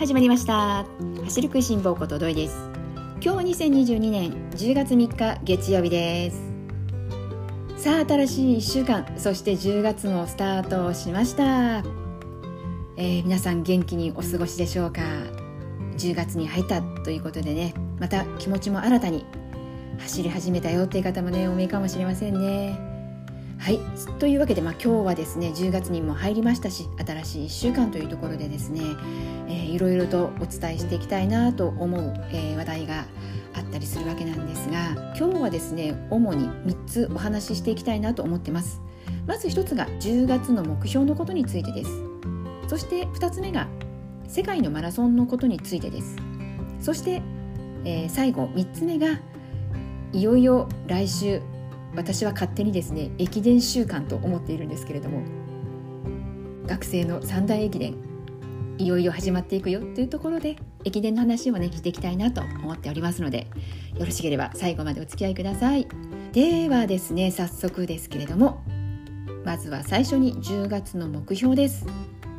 始まりました。走る食いしん坊ことどいです。今日は2022年10月3日月曜日です。さあ新しい1週間そして10月のスタートしました、えー、皆さん元気にお過ごしでしょうか？10月に入ったということでね。また気持ちも新たに走り始めたよっていう方もねお見えかもしれませんね。はい。というわけで、まあ、今日はですね10月にも入りましたし新しい1週間というところでですね、えー、いろいろとお伝えしていきたいなと思う、えー、話題があったりするわけなんですが今日はですね主に3つお話ししていきたいなと思ってます。まず1つが10月の目標のことについてです。そして2つ目が世界のマラソンのことについてです。そして、えー、最後3つ目がいよいよ来週私は勝手にですね駅伝週間と思っているんですけれども学生の三大駅伝いよいよ始まっていくよというところで駅伝の話をねしていきたいなと思っておりますのでよろしければ最後までお付き合いください。ではですね早速ですけれどもまずは最初に10月の目標です。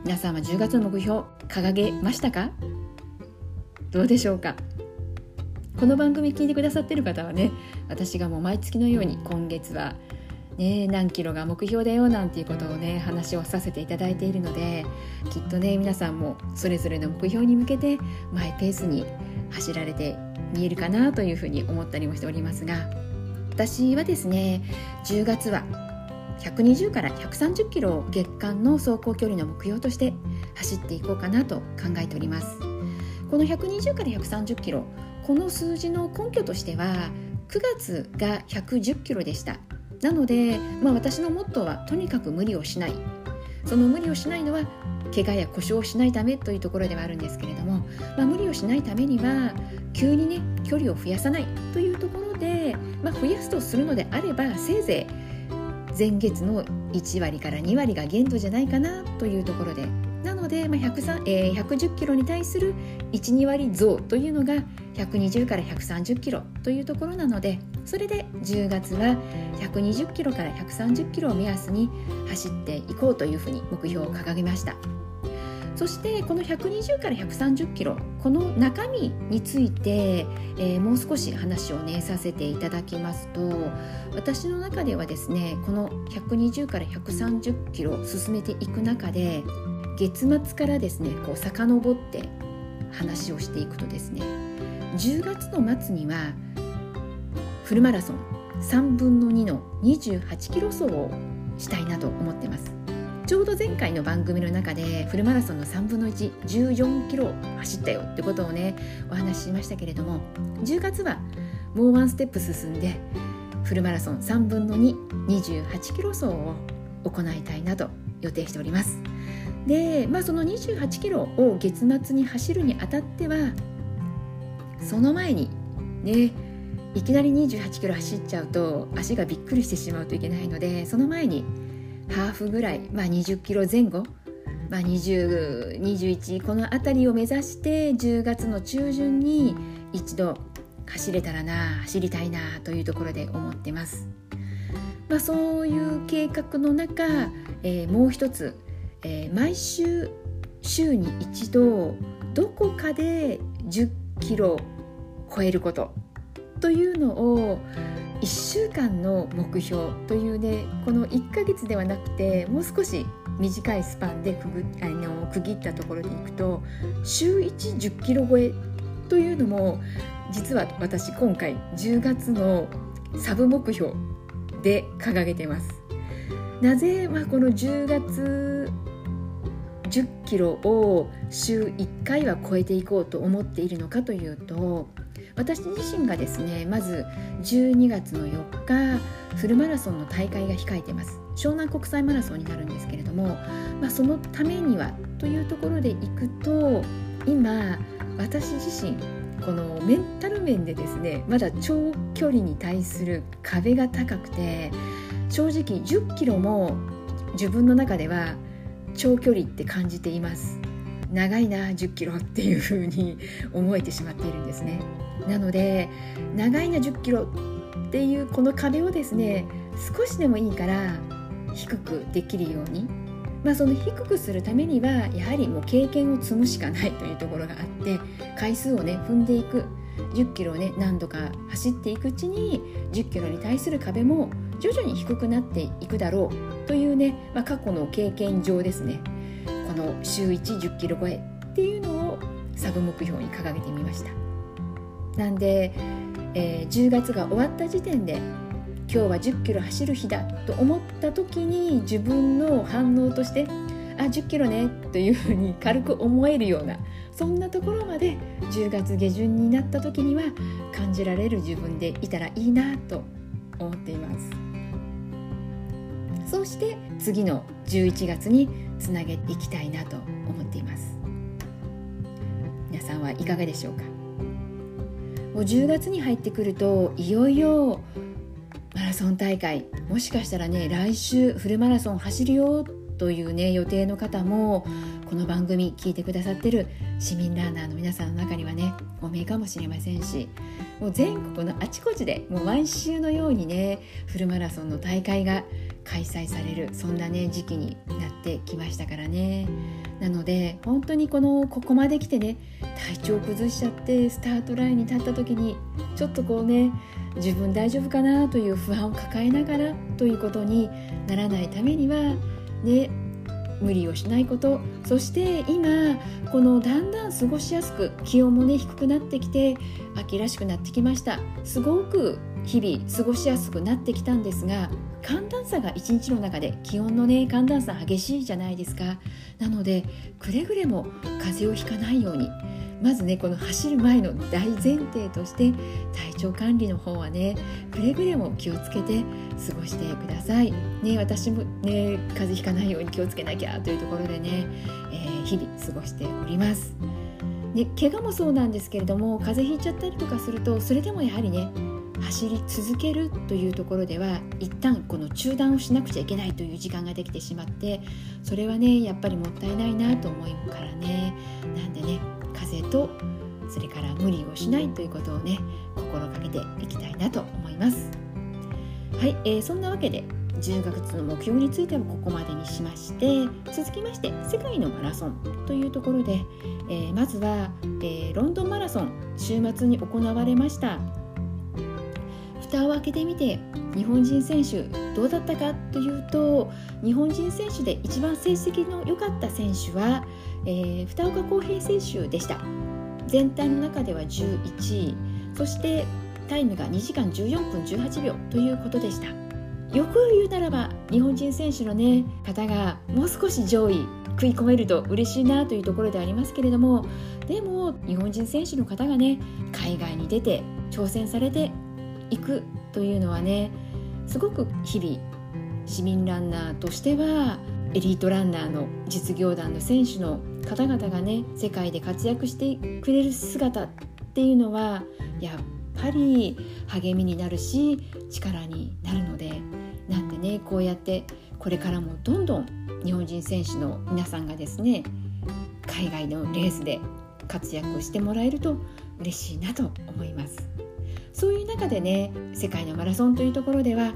皆さんは10月の目標掲げましたか？どうでしょうか？この番組聞いてくださってる方はね私がもう毎月のように今月はね、何キロが目標だよなんていうことをね話をさせていただいているのできっとね皆さんもそれぞれの目標に向けてマイペースに走られて見えるかなというふうに思ったりもしておりますが私はですね10月は120から130キロを月間の走行距離の目標として走っていこうかなと考えております。この120から130キロこの数字の根拠としては9月が110キロでした。なので、まあ、私のモットーはとにかく無理をしない。その無理をしないのは怪我や故障をしないためというところではあるんですけれども、まあ、無理をしないためには急にね距離を増やさない。というところで、まあ、増やすとするのであればせいぜい前月の1割から2割が限度じゃないかなというところで。なので、まあ110キロに対する12割増というのが120から130キロというところなのでそれで10月は120キロから130キロを目安に走っていこうというふうに目標を掲げました。そしてこの120から130キロこの中身について、えー、もう少し話をねさせていただきますと私の中ではですねこの120から130キロ進めていく中で月末からですねこう遡って話をしていくとですね10月の末にはフルマラソン3分の2の28キロ走をしたいなと思ってます。ちょうど前回の番組の中でフルマラソンの3分の114キロ走ったよってことをねお話ししましたけれども10月はもうワンステップ進んでフルマラソン3分の228キロ走を行いたいなと予定しております。で、まあ、その28キロを月末に走るにあたってはその前にねいきなり28キロ走っちゃうと足がびっくりしてしまうといけないのでその前にハーフぐらい、まあ、20キロ前後、まあ20、21この辺りを目指して10月の中旬に一度走れたらな走りたいなというところで思ってます。まあ、そういう計画の中、えー、もう一つえー、毎週週に一度どこかで10キロ超えることというのを1週間の目標というねこの1ヶ月ではなくてもう少し短いスパンでくぐあの区切ったところでいくと週1 10キロ超えというのも実は私今回10月のサブ目標で掲げてます。なぜ、まあ、この10月10キロを週1回は超えていこうと思っているのかというと私自身がですねまず12月の4日フルマラソンの大会が控えてます。湘南国際マラソンになるんですけれども、まあ、そのためにはというところでいくと今私自身このメンタル面でですねまだ長距離に対する壁が高くて正直10キロも自分の中では長距離って感じています。長いな1 0キロっていう風に 思えてしまっているんですね。なので長いな1 0キロっていうこの壁をですね少しでもいいから低くできるように。まあ、その低くするためにはやはりもう経験を積むしかない というところがあって回数をね踏んでいく。10キロをね何度か走っていくうちに10キロに対する壁も徐々に低くなっていくだろうというね、まあ、過去の経験上ですね。この週1 0キロ超えっていうのをサブ目標に掲げてみました。なんで、えー、10月が終わった時点で今日は10キロ走る日だと思った時に自分の反応としてあ10キロねというふうに軽く思えるようなそんなところまで10月下旬になった時には感じられる自分でいたらいいなと思っています。そして次の11月につなげていきたいなと思っています。皆さんはいかがでしょうか？もう10月に入ってくるといよいよマラソン大会もしかしたらね来週フルマラソン走るよというね予定の方もこの番組聞いてくださってる市民ランナーの皆さんの中にはねお見えかもしれませんしもう全国のあちこちでもう毎週のようにねフルマラソンの大会が開催されるそんなね時期になってきましたからね。なので本当にこのここまで来てね体調崩しちゃってスタートラインに立った時にちょっとこうね自分大丈夫かなという不安を抱えながらということにならないためにはね無理をしないこと。そして今このだんだん過ごしやすく気温もね低くなってきて秋らしくなってきました。すごく日々過ごしやすくなってきたんですが寒暖差が一日の中で気温のね寒暖差激しいじゃないですかなのでくれぐれも風邪をひかないようにまずねこの走る前の大前提として体調管理の方はねくれぐれも気をつけて過ごしてください。ね私もね風邪ひかないように気をつけなきゃというところでね、えー、日々過ごしております。ね怪我もそうなんですけれども風邪ひいちゃったりとかするとそれでもやはりね走り続けるというところでは一旦この中断をしなくちゃいけないという時間ができてしまってそれはねやっぱりもったいないなと思いからね。なんでね風とそれから無理をしないということをね心がけていきたいなと思います。はい、えー、そんなわけで10月の目標についてはここまでにしまして続きまして世界のマラソンというところで、えー、まずは、えー、ロンドンマラソン週末に行われました蓋を開けてみて日本人選手どうだったかというと日本人選手で一番成績の良かった選手は、えー、二岡康平選手でした。全体の中では11位。そしてタイムが2時間14分18秒ということでした。よく言うならば日本人選手の、ね、方がもう少し上位食い込めると嬉しいなというところでありますけれどもでも日本人選手の方がね海外に出て挑戦されていくというのはねすごく日々市民ランナーとしてはエリートランナーの実業団の選手の方々がね世界で活躍してくれる姿っていうのはやっぱり励みになるし力になるのでなんでねこうやってこれからもどんどん日本人選手の皆さんがですね海外のレースで活躍してもらえると嬉しいなと思います。そういう中でね世界のマラソンというところでは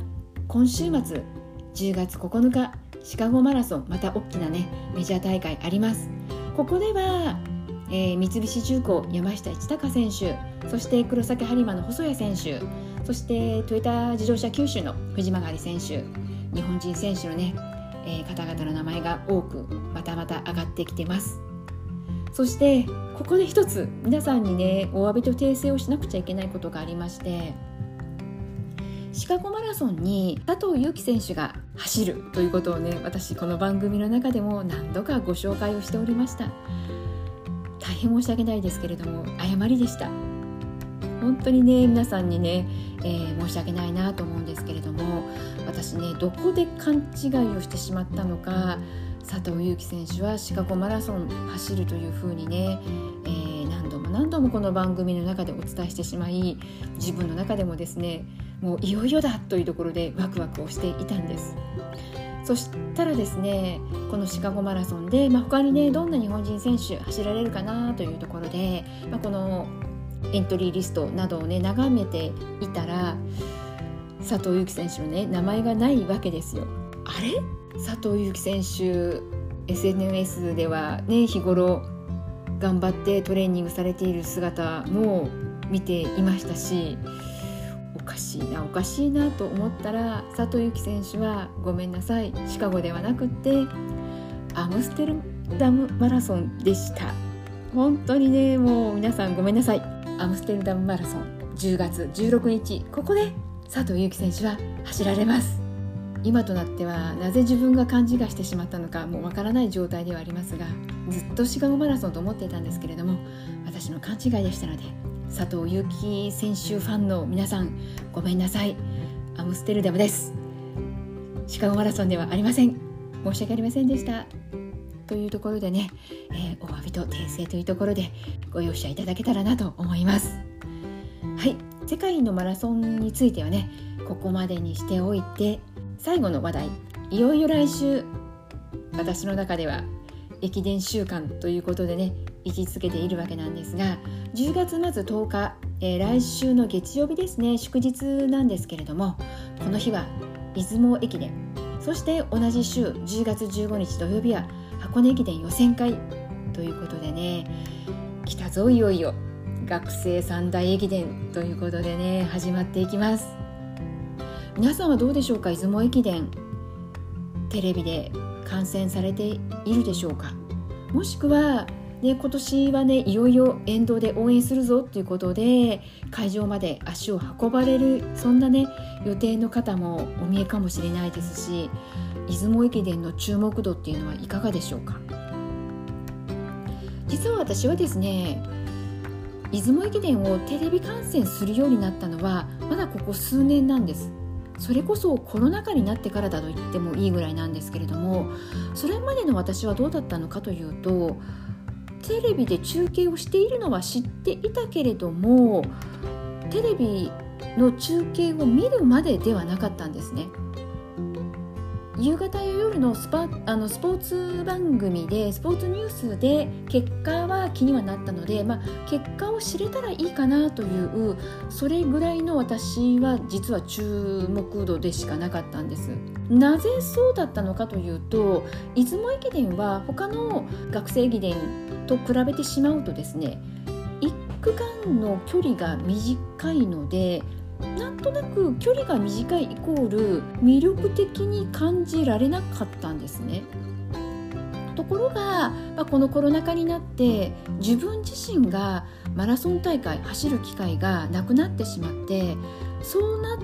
今週末10月9日シカゴマラソンまた大きなねメジャー大会あります。ここでは、えー、三菱重工山下一貴選手そして黒崎播磨の細谷選手そしてトヨタ自動車九州の藤曲選手日本人選手のね、えー、方々の名前が多くまたまた上がってきてます。そしてここで一つ皆さんにねお詫びと訂正をしなくちゃいけないことがありましてシカゴマラソンに佐藤悠基選手が走るということをね私この番組の中でも何度かご紹介をしておりました。大変申し訳ないですけれども誤りでした。本当にね皆さんにね、えー、申し訳ないなと思うんですけれども私ねどこで勘違いをしてしまったのか佐藤悠基選手はシカゴマラソン走るというふうにね、えー、何度も何度もこの番組の中でお伝えしてしまい自分の中でもですねもういよいよだというところでワクワクをしていたんです。そしたらですねこのシカゴマラソンで、まあ、他にねどんな日本人選手走られるかなというところで、まあ、このエントリーリストなどをね眺めていたら佐藤悠基選手のね名前がないわけですよ。あれ？佐藤悠基選手 SNS ではね日頃頑張ってトレーニングされている姿も見ていましたしおかしいなおかしいなと思ったら佐藤悠基選手はごめんなさいシカゴではなくってアムステルダムマラソンでした。本当にねもう皆さんごめんなさい。アムステルダムマラソン10月16日ここで佐藤悠基選手は走られます。今となってはなぜ自分が勘違いしてしまったのかもうわからない状態ではありますがずっとシカゴマラソンと思っていたんですけれども私の勘違いでしたので佐藤悠基選手ファンの皆さんごめんなさい。アムステルダムです。シカゴマラソンではありません。申し訳ありませんでした。というところでね、えー、お詫びと訂正というところでご容赦いただけたらなと思います。はい。世界のマラソンについてはねここまでにしておいて最後の話題いよいよ来週私の中では駅伝週間ということでね位置づけているわけなんですが10月まず10日、えー、来週の月曜日ですね祝日なんですけれどもこの日は出雲駅伝。そして同じ週10月15日土曜日は箱根駅伝予選会ということでね来たぞいよいよ。学生三大駅伝ということでね始まっていきます。皆さんはどうでしょうか出雲駅伝テレビで観戦されているでしょうか？もしくは、ね、今年はねいよいよ沿道で応援するぞということで会場まで足を運ばれるそんなね予定の方もお見えかもしれないですし出雲駅伝の注目度っていうのはいかがでしょうか？実は私はですね出雲駅伝をテレビ観戦するようになったのはまだここ数年なんです。それこそコロナ禍になってからだと言ってもいいぐらいなんですけれどもそれまでの私はどうだったのかというとテレビで中継をしているのは知っていたけれどもテレビの中継を見るまでではなかったんですね。夕方や夜のスパあのスポーツ番組でスポーツニュースで結果は気にはなったので、まあ、結果を知れたらいいかなというそれぐらいの私は実は注目度でしかなかったんです。なぜそうだったのかというと出雲駅伝は他の学生駅伝と比べてしまうとですね1区間の距離が短いのでなんとなく距離が短いイコール魅力的に感じられなかったんですね。ところが、まあ、このコロナ禍になって自分自身がマラソン大会走る機会がなくなってしまってそうなっ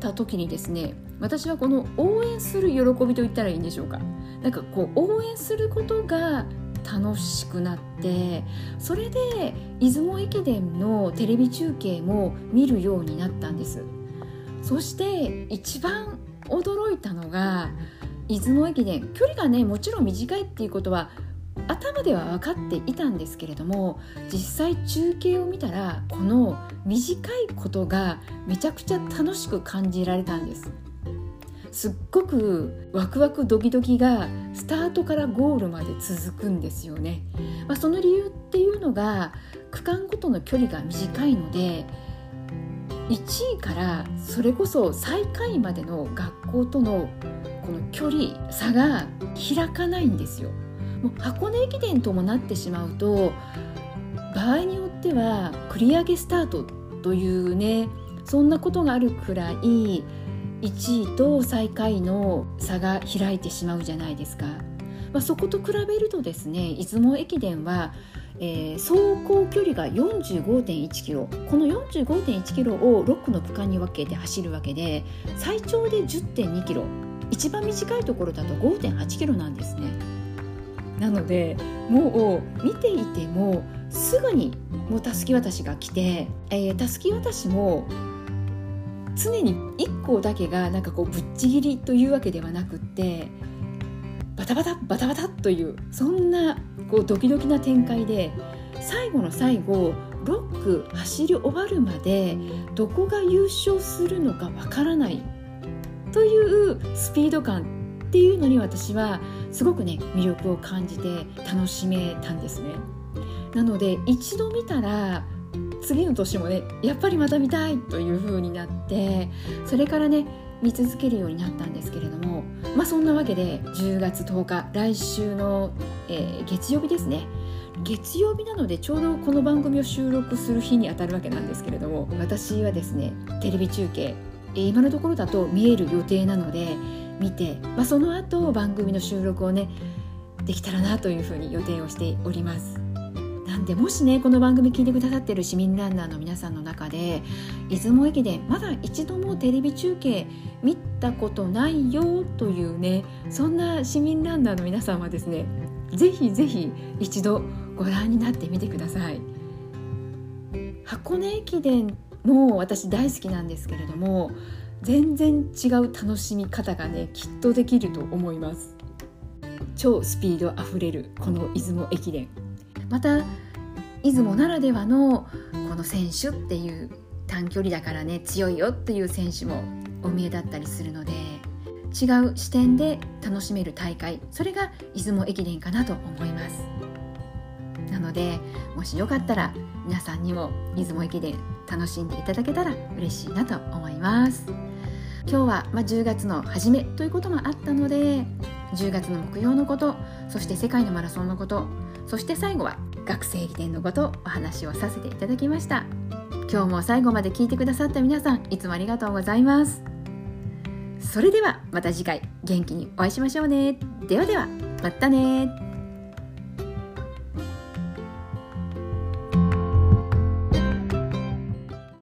た時にですね私はこの応援する喜びと言ったらいいんでしょうかなんかこう応援することが楽しくなってそれで出雲駅伝のテレビ中継も見るようになったんです。そして一番驚いたのが出雲駅伝。距離がねもちろん短いっていうことは頭では分かっていたんですけれども実際中継を見たらこの短いことがめちゃくちゃ楽しく感じられたんです。すっごくワクワクドキドキがスタートからゴールまで続くんですよね、まあ、その理由っていうのが区間ごとの距離が短いので1位からそれこそ最下位までの学校とのこの距離差が開かないんですよ。もう箱根駅伝ともなってしまうと場合によっては繰り上げスタートというねそんなことがあるくらい1位と最下位の差が開いてしまうじゃないですか、まあ、そこと比べるとですね出雲駅伝は、えー、走行距離が45.1キロ。この45.1キロを6区の区間に分けて走るわけで最長で10.2キロ。一番短いところだと5.8キロなんですね。なのでもう見ていてもすぐにもうたすき渡しが来てたすき渡しも常に1個だけがなんかこうぶっちぎりというわけではなくってバタバタバタバタというそんなこうドキドキな展開で最後の最後6区走り終わるまでどこが優勝するのかわからないというスピード感っていうのに私はすごくね魅力を感じて楽しめたんですね。なので一度見たら次の年もねやっぱりまた見たいという風になってそれからね見続けるようになったんですけれどもまあそんなわけで10月10日来週の、えー、月曜日ですね。月曜日なのでちょうどこの番組を収録する日にあたるわけなんですけれども私はですねテレビ中継今のところだと見える予定なので見て、まあ、その後番組の収録をねできたらなというふうに予定をしております。なんでもしねこの番組聞いてくださってる市民ランナーの皆さんの中で出雲駅伝まだ一度もテレビ中継見たことないよというねそんな市民ランナーの皆さんはですねぜひぜひ一度ご覧になってみてください。箱根駅伝も私大好きなんですけれども全然違う楽しみ方がねきっとできると思います。超スピードあふれるこの出雲駅伝。また出雲ならではのこの選手っていう短距離だからね強いよっていう選手もお見えだったりするので違う視点で楽しめる大会それが出雲駅伝かなと思います。なのでもしよかったら皆さんにも出雲駅伝楽しんでいただけたら嬉しいなと思います。今日は、まあ、10月の初めということもあったので10月の目標のことそして世界のマラソンのことそして最後は学生駅伝のことお話をさせていただきました。今日も最後まで聞いてくださった皆さんいつもありがとうございます。それではまた次回元気にお会いしましょうね。ではではまたね。